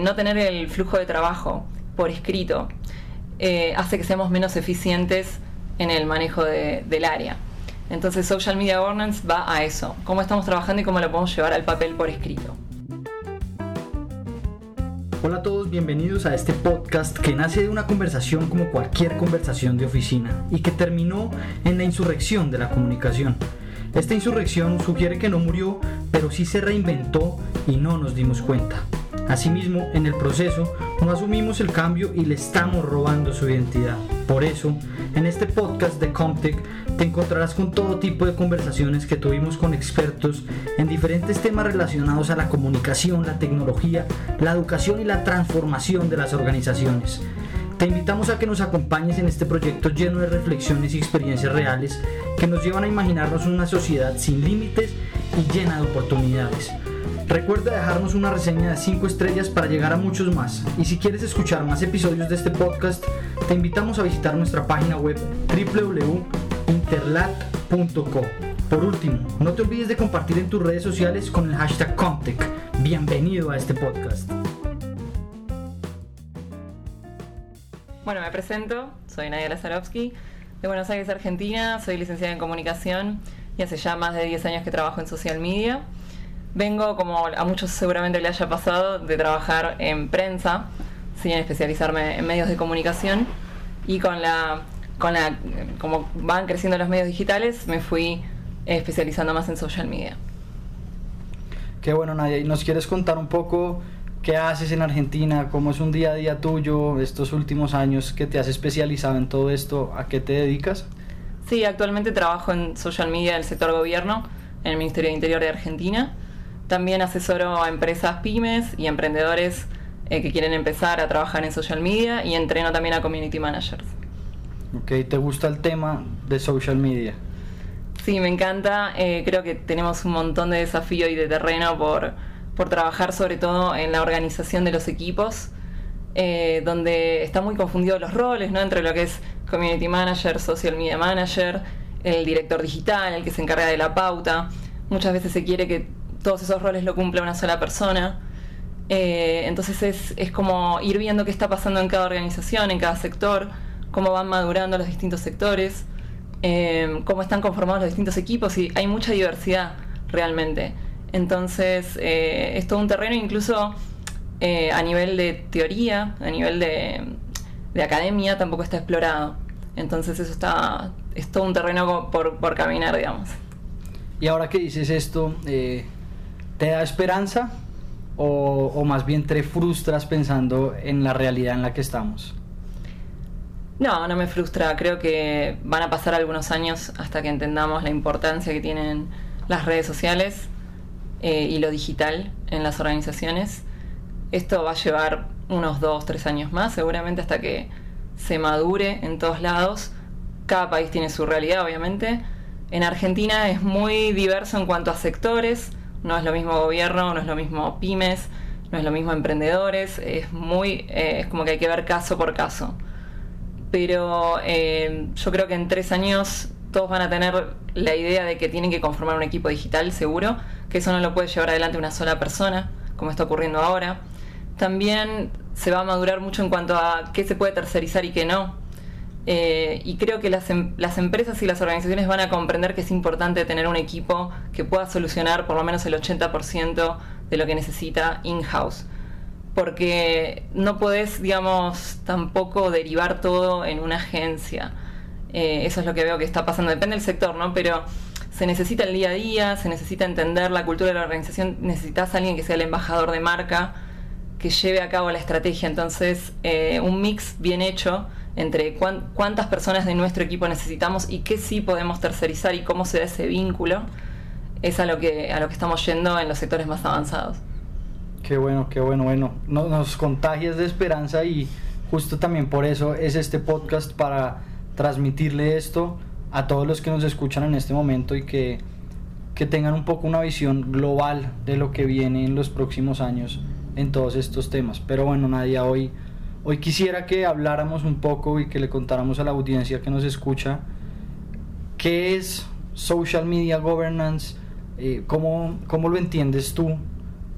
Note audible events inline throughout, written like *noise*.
No tener el flujo de trabajo por escrito eh, hace que seamos menos eficientes en el manejo del área. Entonces Social Media Governance va a eso, cómo estamos trabajando y cómo lo podemos llevar al papel por escrito. Hola a todos, bienvenidos a este podcast que nace de una conversación como cualquier conversación de oficina y que terminó en la insurrección de la comunicación. Esta insurrección sugiere que no murió, pero sí se reinventó y no nos dimos cuenta. Asimismo, en el proceso, no asumimos el cambio y le estamos robando su identidad. Por eso, en este podcast de Comtech te encontrarás con todo tipo de conversaciones que tuvimos con expertos en diferentes temas relacionados a la comunicación, la tecnología, la educación y la transformación de las organizaciones. Te invitamos a que nos acompañes en este proyecto lleno de reflexiones y experiencias reales que nos llevan a imaginarnos una sociedad sin límites y llena de oportunidades. Recuerda dejarnos una reseña de 5 estrellas para llegar a muchos más. Y si quieres escuchar más episodios de este podcast, te invitamos a visitar nuestra página web www.interlat.co. Por último, no te olvides de compartir en tus redes sociales con el hashtag Comtech. Bienvenido a este podcast. Bueno, me presento, soy Nadia Lazarovsky, de Buenos Aires, Argentina, soy licenciada en comunicación y hace ya más de 10 años que trabajo en social media. Vengo, como a muchos seguramente le haya pasado, de trabajar en prensa, sin especializarme en medios de comunicación. Y con la, con la, como van creciendo los medios digitales, me fui especializando más en social media. Qué bueno, Nadia. ¿Y nos quieres contar un poco qué haces en Argentina? ¿Cómo es un día a día tuyo estos últimos años que te has especializado en todo esto? ¿A qué te dedicas? Sí, actualmente trabajo en social media del sector gobierno en el Ministerio de Interior de Argentina también asesoro a empresas pymes y emprendedores eh, que quieren empezar a trabajar en social media y entreno también a community managers. Ok, ¿te gusta el tema de social media? Sí, me encanta. Eh, creo que tenemos un montón de desafío y de terreno por, por trabajar sobre todo en la organización de los equipos, eh, donde están muy confundidos los roles, ¿no? Entre lo que es community manager, social media manager, el director digital, el que se encarga de la pauta. Muchas veces se quiere que todos esos roles lo cumple una sola persona. Eh, entonces es, es, como ir viendo qué está pasando en cada organización, en cada sector, cómo van madurando los distintos sectores, eh, cómo están conformados los distintos equipos y hay mucha diversidad realmente. Entonces eh, es todo un terreno incluso a nivel de teoría, a nivel de, de, academia tampoco está explorado. Entonces eso está, es todo un terreno por, por caminar, digamos. Y ahora que dices esto, ¿Te da esperanza o, más bien te frustras pensando en la realidad en la que estamos? No, no me frustra. Creo que van a pasar algunos años hasta que entendamos la importancia que tienen las redes sociales eh, y lo digital en las organizaciones. Esto va a llevar unos dos, tres años más, seguramente hasta que se madure en todos lados. Cada país tiene su realidad, obviamente. En Argentina es muy diverso en cuanto a sectores no es lo mismo gobierno, no es lo mismo pymes, no es lo mismo emprendedores, es muy, eh, es como que hay que ver caso por caso. Pero eh, yo creo que en tres años todos van a tener la idea de que tienen que conformar un equipo digital seguro, que eso no lo puede llevar adelante una sola persona, como está ocurriendo ahora. También se va a madurar mucho en cuanto a qué se puede tercerizar y qué no eh, y creo que las, em, las, empresas y las organizaciones van a comprender que es importante tener un equipo que pueda solucionar por lo menos el 80% de lo que necesita in-house. Porque no podés, digamos, tampoco derivar todo en una agencia. Eh, eso es lo que veo que está pasando. Depende del sector, ¿no? Pero se necesita el día a día, se necesita entender la cultura de la organización, necesitas a alguien que sea el embajador de marca, que lleve a cabo la estrategia. Entonces, eh, un mix bien hecho entre cuántas personas de nuestro equipo necesitamos y qué sí podemos tercerizar y cómo se da ese vínculo, es a lo que, a lo que estamos yendo en los sectores más avanzados. Qué bueno, qué bueno, bueno. Nos, nos contagias de esperanza y justo también por eso es este podcast para transmitirle esto a todos los que nos escuchan en este momento y que, que tengan un poco una visión global de lo que viene en los próximos años en todos estos temas. Pero bueno, Nadia, hoy Hoy quisiera que habláramos un poco y que le contáramos a la audiencia que nos escucha qué es social media governance, eh, cómo, cómo, lo entiendes tú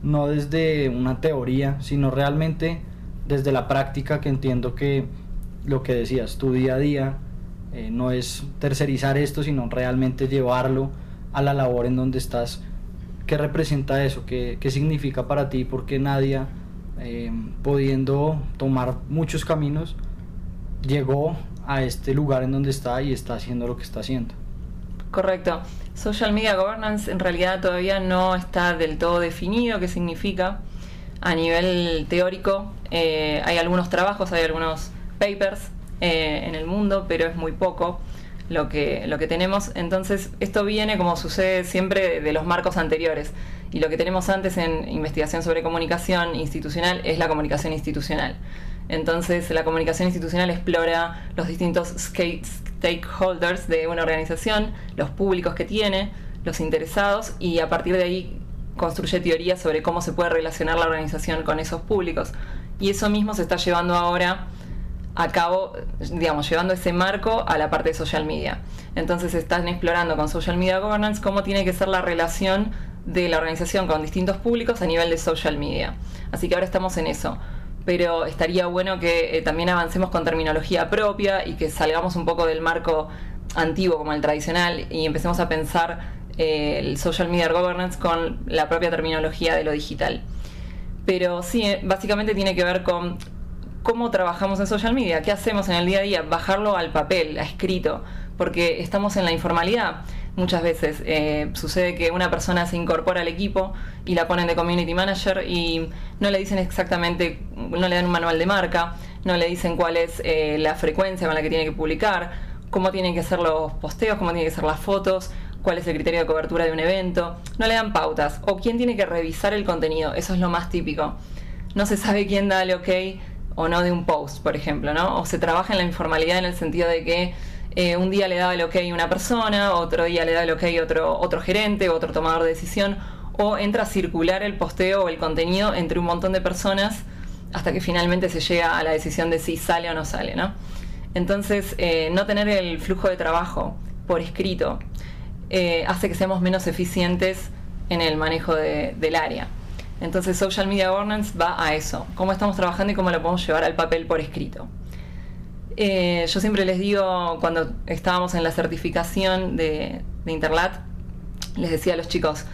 no desde una teoría, sino realmente desde la práctica que entiendo que lo que decías, tu día a día eh, no es tercerizar esto, sino realmente llevarlo a la labor en donde estás. ¿Qué representa eso? ¿Qué, qué significa para ti? Porque Nadia, eh, pudiendo tomar muchos caminos, llegó a este lugar en donde está y está haciendo lo que está haciendo. Correcto. Social Media Governance en realidad todavía no está del todo definido qué significa. A nivel teórico eh, hay algunos trabajos, hay algunos papers eh, en el mundo, pero es muy poco lo que, lo que tenemos. Entonces, esto viene, como sucede siempre, de los marcos anteriores. Y lo que tenemos antes en investigación sobre comunicación institucional es la comunicación institucional. Entonces, la comunicación institucional explora los distintos stakeholders de una organización, los públicos que tiene, los interesados, y a partir de ahí construye teorías sobre cómo se puede relacionar la organización con esos públicos. Y eso mismo se está llevando ahora a cabo, digamos, llevando ese marco a la parte de social media. Entonces están explorando con social media governance cómo tiene que ser la relación de la organización con distintos públicos a nivel de social media. Así que ahora estamos en eso pero estaría bueno que eh, también avancemos con terminología propia y que salgamos un poco del marco antiguo como el tradicional y empecemos a pensar eh, el social media governance con la propia terminología de lo digital. Pero sí, eh, básicamente tiene que ver con cómo trabajamos en social media, qué hacemos en el día a día, bajarlo al papel, a escrito, porque estamos en la informalidad muchas veces. Eh, sucede que una persona se incorpora al equipo y la ponen de community manager y no le dicen exactamente, no le dan un manual de marca, no le dicen cuál es eh, la frecuencia con la que tiene que publicar, cómo tienen que ser los posteos, cómo tienen que ser las fotos, cuál es el criterio de cobertura de un evento, no le dan pautas o quién tiene que revisar el contenido, eso es lo más típico. No se sabe quién da el ok o no de un post, por ejemplo, ¿no? O se trabaja en la informalidad en el sentido de que eh, un día le da el ok una persona, otro día le da el ok otro, otro gerente, otro tomador de decisión, o entra a circular el posteo o el contenido entre un montón de personas hasta que finalmente se llega a la decisión de si sale o no sale, ¿no? Entonces, eh, no tener el flujo de trabajo por escrito eh, hace que seamos menos eficientes en el manejo del área. Entonces, Social Media Governance va a eso, cómo estamos trabajando y cómo lo podemos llevar al papel por escrito. Eh, yo siempre les digo, cuando estábamos en la certificación de, Interlat, les decía a los chicos,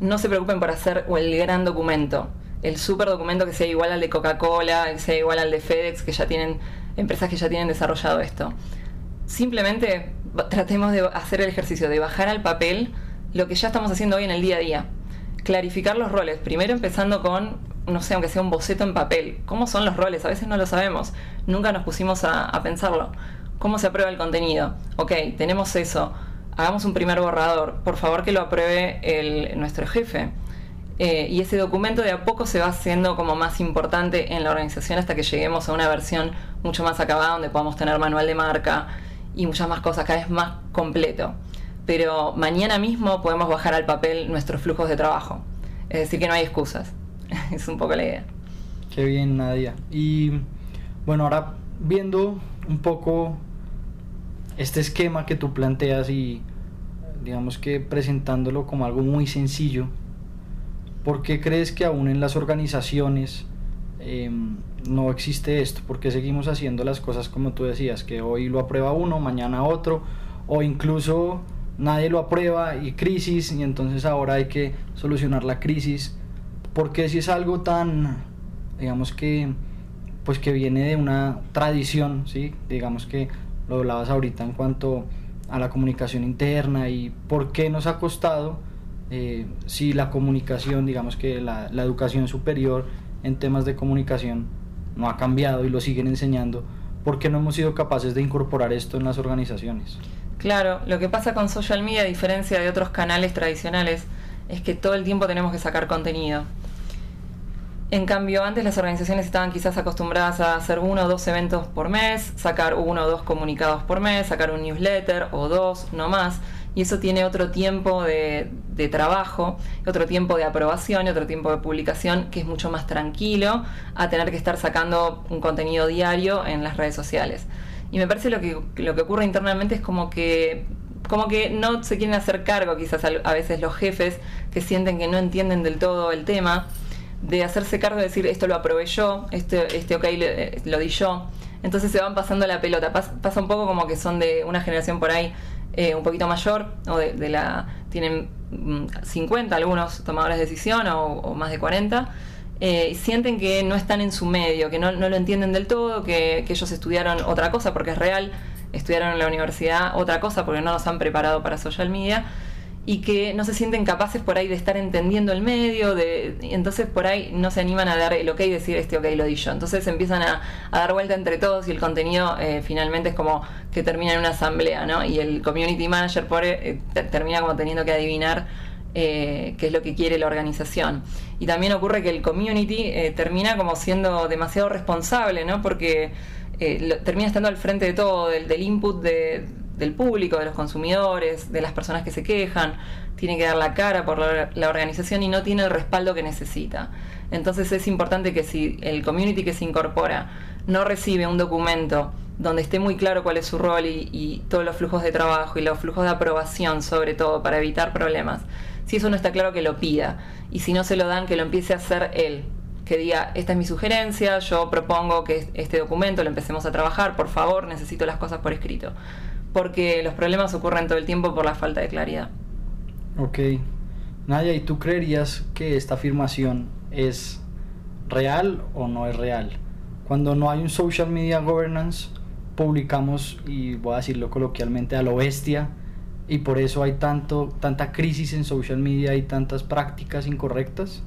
no se preocupen por hacer el gran documento, el super documento que sea igual al de Coca-Cola, que sea igual al de FedEx, que ya tienen empresas que ya tienen desarrollado esto. Simplemente tratemos de hacer el ejercicio de bajar al papel lo que ya estamos haciendo hoy en el día a día. Clarificar los roles, primero empezando con no sé, aunque sea un boceto en papel. ¿Cómo son los roles? A veces no lo sabemos. Nunca nos pusimos a, pensarlo. ¿Cómo se aprueba el contenido? Ok, tenemos eso. Hagamos un primer borrador. Por favor que lo apruebe el, nuestro jefe. Eh, y ese documento de a poco se va haciendo como más importante en la organización hasta que lleguemos a una versión mucho más acabada donde podamos tener manual de marca y muchas más cosas, cada vez más completo. Pero mañana mismo podemos bajar al papel nuestros flujos de trabajo. Es decir, que no hay excusas. *laughs* es un poco la idea. Qué bien, Nadia. Y bueno, ahora viendo un poco este esquema que tú planteas y digamos que presentándolo como algo muy sencillo, ¿por qué crees que aún en las organizaciones em, no existe esto? ¿Por qué seguimos haciendo las cosas como tú decías, que hoy lo aprueba uno, mañana otro, o incluso nadie lo aprueba y crisis, y entonces ahora hay que solucionar la crisis? porque si es algo tan, digamos que, pues que viene de una tradición, ¿sí? Digamos que lo hablabas ahorita en cuanto a la comunicación interna y por qué nos ha costado eh, si la comunicación, digamos que la, la, educación superior en temas de comunicación no ha cambiado y lo siguen enseñando, ¿por qué no hemos sido capaces de incorporar esto en las organizaciones? Claro, lo que pasa con social media, a diferencia de otros canales tradicionales, es que todo el tiempo tenemos que sacar contenido. En cambio, antes las organizaciones estaban quizás acostumbradas a hacer uno o dos eventos por mes, sacar uno o dos comunicados por mes, sacar un newsletter o dos, no más. Y eso tiene otro tiempo de, trabajo, otro tiempo de aprobación y otro tiempo de publicación que es mucho más tranquilo a tener que estar sacando un contenido diario en las redes sociales. Y me parece lo que, lo que ocurre internamente es como que como que no se quieren hacer cargo quizás a veces los jefes que sienten que no entienden del todo el tema de hacerse cargo de decir esto lo aprobé yo, este, este ok eh, lo, di yo. Entonces se van pasando la pelota. pasa un poco como que son de una generación por ahí eh, un poquito mayor, o de, la. tienen 50 mm, algunos tomadores de decisión o, más de 40. Eh, sienten que no están en su medio, que no, lo entienden del todo, que, ellos estudiaron otra cosa porque es real, estudiaron en la universidad otra cosa porque no nos han preparado para social media y que no se sienten capaces por ahí de estar entendiendo el medio, de, entonces por ahí no se animan a dar el ok y decir este ok lo di yo. Entonces empiezan a, dar vuelta entre todos y el contenido eh, finalmente es como que termina en una asamblea, ¿no? Y el community manager por, eh, termina como teniendo que adivinar eh, qué es lo que quiere la organización. Y también ocurre que el community termina como siendo demasiado responsable, ¿no? Porque termina estando al frente de todo, del input de del público, de los consumidores, de las personas que se quejan, tiene que dar la cara por la, organización y no tiene el respaldo que necesita. Entonces es importante que si el community que se incorpora no recibe un documento donde esté muy claro cuál es su rol y, y, todos los flujos de trabajo y los flujos de aprobación sobre todo para evitar problemas, si eso no está claro que lo pida y si no se lo dan que lo empiece a hacer él, que diga, esta es mi sugerencia, yo propongo que este documento lo empecemos a trabajar, por favor, necesito las cosas por escrito porque los problemas ocurren todo el tiempo por la falta de claridad. Ok. Nadia, ¿y tú creerías que esta afirmación es real o no es real? Cuando no hay un social media governance, publicamos, y voy a decirlo coloquialmente, a lo bestia, y por eso hay tanto, tanta crisis en social media y tantas prácticas incorrectas.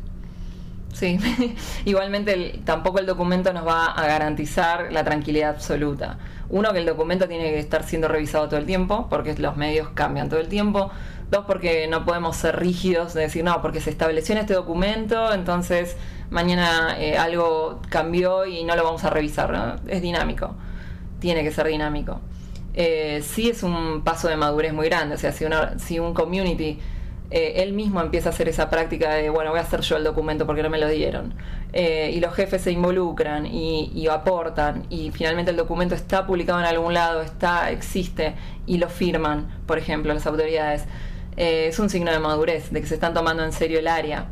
Sí, *laughs* igualmente tampoco el documento nos va a garantizar la tranquilidad absoluta. Uno, que el documento tiene que estar siendo revisado todo el tiempo, porque los medios cambian todo el tiempo. Dos, porque no podemos ser rígidos de decir, no, porque se estableció en este documento, entonces mañana eh, algo cambió y no lo vamos a revisar. Es dinámico, tiene que ser dinámico. Eh, sí es un paso de madurez muy grande, o sea, si, si un community eh, él mismo empieza a hacer esa práctica de, bueno, voy a hacer yo el documento porque no me lo dieron. Eh, y los jefes se involucran y, aportan y finalmente el documento está publicado en algún lado, está, existe y lo firman, por ejemplo, las autoridades. Es un signo de madurez, de que se están tomando en serio el área.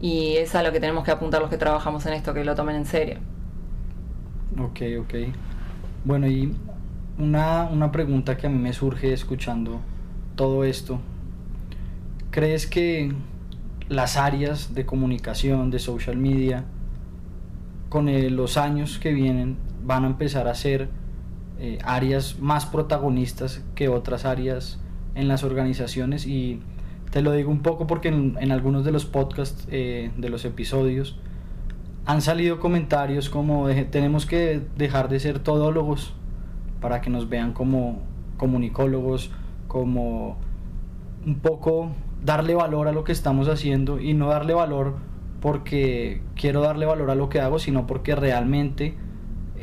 Y es a lo que tenemos que apuntar los que trabajamos en esto, que lo tomen en serio. Ok, ok. Bueno, y una, una pregunta que a mí me surge escuchando todo esto ¿Crees que las áreas de comunicación, de social media, con los años que vienen van a empezar a ser eh, áreas más protagonistas que otras áreas en las organizaciones? Y te lo digo un poco porque en, algunos de los podcasts, eh, de los episodios, han salido comentarios como tenemos que dejar de ser todólogos para que nos vean como comunicólogos, como un poco darle valor a lo que estamos haciendo y no darle valor porque quiero darle valor a lo que hago, sino porque realmente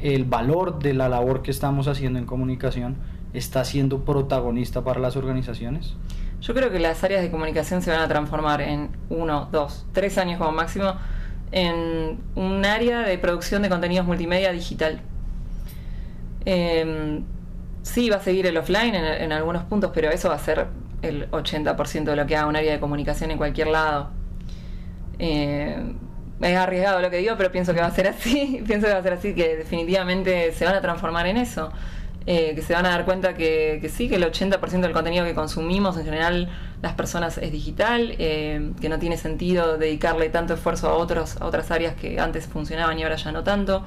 el valor de la labor que estamos haciendo en comunicación está siendo protagonista para las organizaciones? Yo creo que las áreas de comunicación se van a transformar en uno, dos, tres años como máximo en un área de producción de contenidos multimedia digital. Eh, sí, va a seguir el offline en, algunos puntos, pero eso va a ser el 80% de lo que haga un área de comunicación en cualquier lado. Eh, es arriesgado lo que digo, pero pienso que va a ser así. *laughs* pienso que va a ser así, que definitivamente se van a transformar en eso. Eh, que se van a dar cuenta que, sí, que el 80% del contenido que consumimos en general las personas es digital, eh, que no tiene sentido dedicarle tanto esfuerzo a, otros, a otras áreas que antes funcionaban y ahora ya no tanto.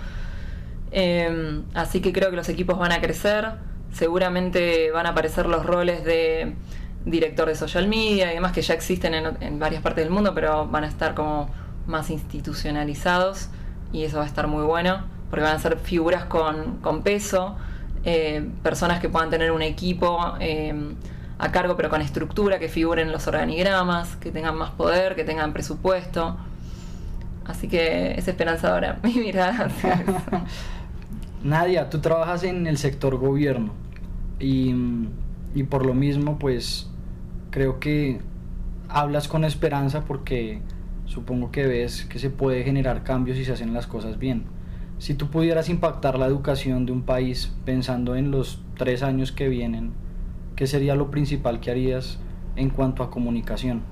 Así que creo que los equipos van a crecer, seguramente van a aparecer los roles de director de social media y demás que ya existen en, varias partes del mundo, pero van a estar como más institucionalizados y eso va a estar muy bueno porque van a ser figuras con, peso, eh, personas que puedan tener un equipo eh, a cargo pero con estructura, que figuren los organigramas, que tengan más poder, que tengan presupuesto. Así que es esperanzadora *laughs* mi mirada *laughs* Nadia, tú trabajas en el sector gobierno y, y por lo mismo pues creo que hablas con esperanza porque supongo que ves que se puede generar cambios si se hacen las cosas bien. Si tú pudieras impactar la educación de un país pensando en los tres años que vienen, ¿qué sería lo principal que harías en cuanto a comunicación?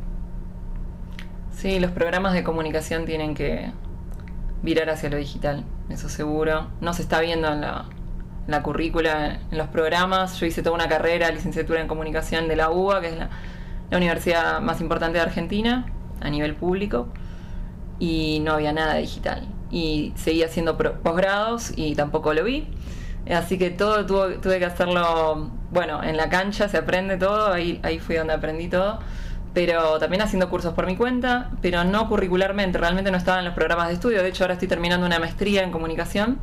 Sí, los programas de comunicación tienen que virar hacia lo digital, eso seguro. No se está viendo en la, la currícula, en los programas. Yo hice toda una carrera, licenciatura en comunicación de la UBA, que es la, universidad más importante de Argentina a nivel público, y no había nada digital. Y seguía haciendo posgrados y tampoco lo vi. Así que todo tuve, tuve que hacerlo, bueno, en la cancha se aprende todo, ahí, ahí fui donde aprendí todo pero también haciendo cursos por mi cuenta, pero no curricularmente, realmente no estaba en los programas de estudio, de hecho ahora estoy terminando una maestría en comunicación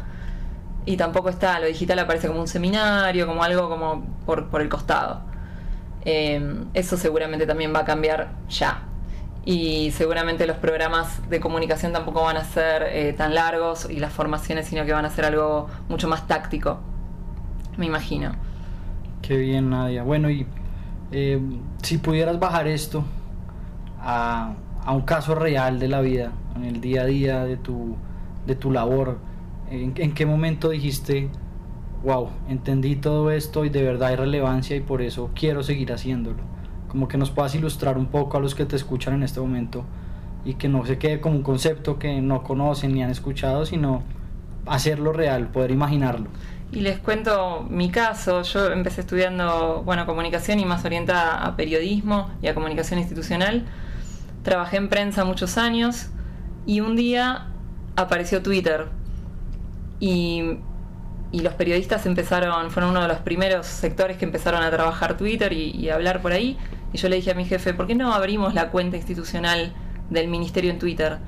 y tampoco está, lo digital aparece como un seminario, como algo como por, por el costado. Eh, eso seguramente también va a cambiar ya. Y seguramente los programas de comunicación tampoco van a ser eh, tan largos y las formaciones, sino que van a ser algo mucho más táctico, me imagino. Qué bien, Nadia. Bueno, y eh, si pudieras bajar esto a, un caso real de la vida, en el día a día de tu, de tu labor, ¿en, qué momento dijiste, wow, entendí todo esto y de verdad hay relevancia y por eso quiero seguir haciéndolo? Como que nos puedas ilustrar un poco a los que te escuchan en este momento y que no se quede como un concepto que no conocen ni han escuchado, sino hacerlo real, poder imaginarlo. Y les cuento mi caso. Yo empecé estudiando, bueno, comunicación y más orientada a periodismo y a comunicación institucional. Trabajé en prensa muchos años y un día apareció Twitter. Y, los periodistas empezaron, fueron uno de los primeros sectores que empezaron a trabajar Twitter y, y hablar por ahí. Y yo le dije a mi jefe, ¿por qué no abrimos la cuenta institucional del ministerio en Twitter?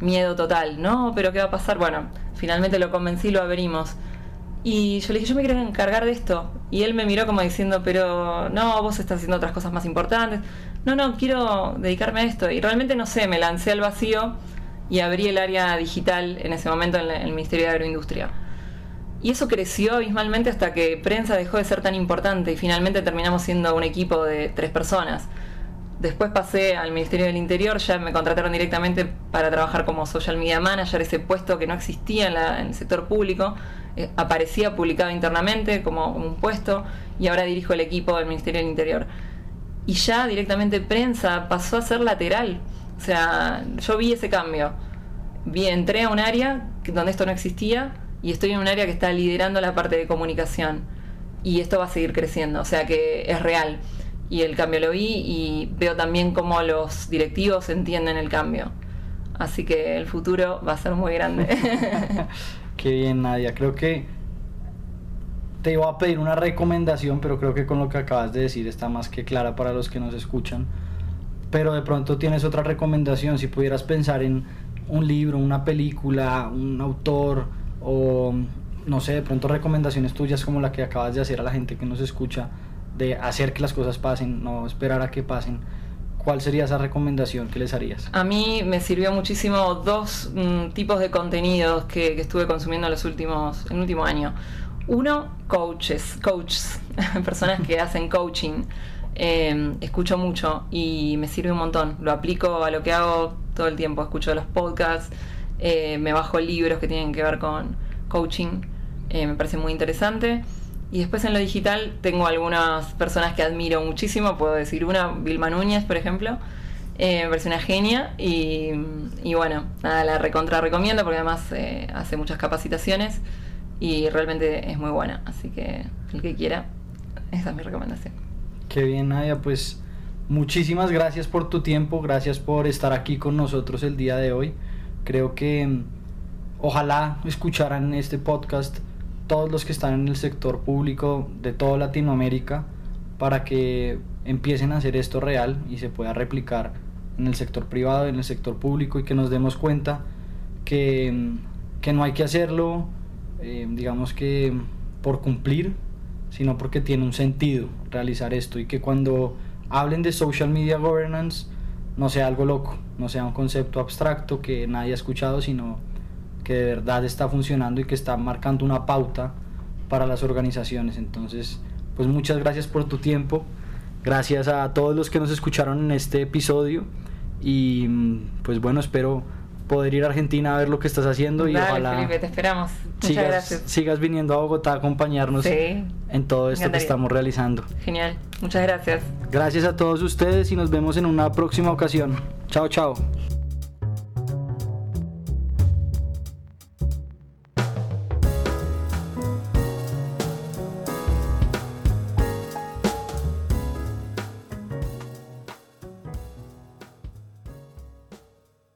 Miedo total, ¿no? Pero ¿qué va a pasar? Bueno, finalmente lo convencí, lo abrimos. Y yo le dije, yo me quiero encargar de esto. Y él me miró como diciendo, pero no, vos estás haciendo otras cosas más importantes. No, no, quiero dedicarme a esto. Y realmente no sé, me lancé al vacío y abrí el área digital en ese momento en el Ministerio de Agroindustria. Y eso creció abismalmente hasta que prensa dejó de ser tan importante y finalmente terminamos siendo un equipo de tres personas. Después pasé al Ministerio del Interior, ya me contrataron directamente para trabajar como social media manager, ese puesto que no existía en, el sector público, eh, aparecía publicado internamente como un puesto y ahora dirijo el equipo del Ministerio del Interior. Y ya directamente prensa pasó a ser lateral, o sea, yo vi ese cambio. Vi, entré a un área donde esto no existía y estoy en un área que está liderando la parte de comunicación y esto va a seguir creciendo, o sea que es real y el cambio lo vi y veo también cómo los directivos entienden el cambio. Así que el futuro va a ser muy grande. *laughs* Qué bien, Nadia. Creo que te iba a pedir una recomendación, pero creo que con lo que acabas de decir está más que clara para los que nos escuchan. Pero de pronto tienes otra recomendación, si pudieras pensar en un libro, una película, un autor o no sé, de pronto recomendaciones tuyas como la que acabas de hacer a la gente que nos escucha de hacer que las cosas pasen, no esperar a que pasen. ¿Cuál sería esa recomendación que les harías? A mí me sirvió muchísimo dos mm, tipos de contenidos que, estuve consumiendo en los últimos, el último año. Uno, coaches, coaches, *laughs* personas que hacen coaching. Em, escucho mucho y me sirve un montón. Lo aplico a lo que hago todo el tiempo. Escucho los podcasts, eh, me bajo libros que tienen que ver con coaching. Eh, me parece muy interesante. Y después en lo digital tengo algunas personas que admiro muchísimo, puedo decir una, Vilma Núñez, por ejemplo, eh, una genia y, bueno, nada, la recontra recomiendo porque además eh, hace muchas capacitaciones y realmente es muy buena, así que el que quiera, esa es mi recomendación. Qué bien, Nadia, pues muchísimas gracias por tu tiempo, gracias por estar aquí con nosotros el día de hoy. Creo que mm, ojalá escucharan este podcast todos los que están en el sector público de toda Latinoamérica para que empiecen a hacer esto real y se pueda replicar en el sector privado, en el sector público y que nos demos cuenta que, que no hay que hacerlo, eh, digamos que por cumplir, sino porque tiene un sentido realizar esto y que cuando hablen de social media governance no sea algo loco, no sea un concepto abstracto que nadie ha escuchado, sino que de verdad está funcionando y que está marcando una pauta para las organizaciones. Entonces, pues muchas gracias por tu tiempo. Gracias a todos los que nos escucharon en este episodio. Y pues bueno, espero poder ir a Argentina a ver lo que estás haciendo y ojalá Felipe, te esperamos. Muchas sigas, gracias. sigas viniendo a Bogotá a acompañarnos en todo esto que estamos realizando. Genial, muchas gracias. Gracias a todos ustedes y nos vemos en una próxima ocasión. Chao, chao.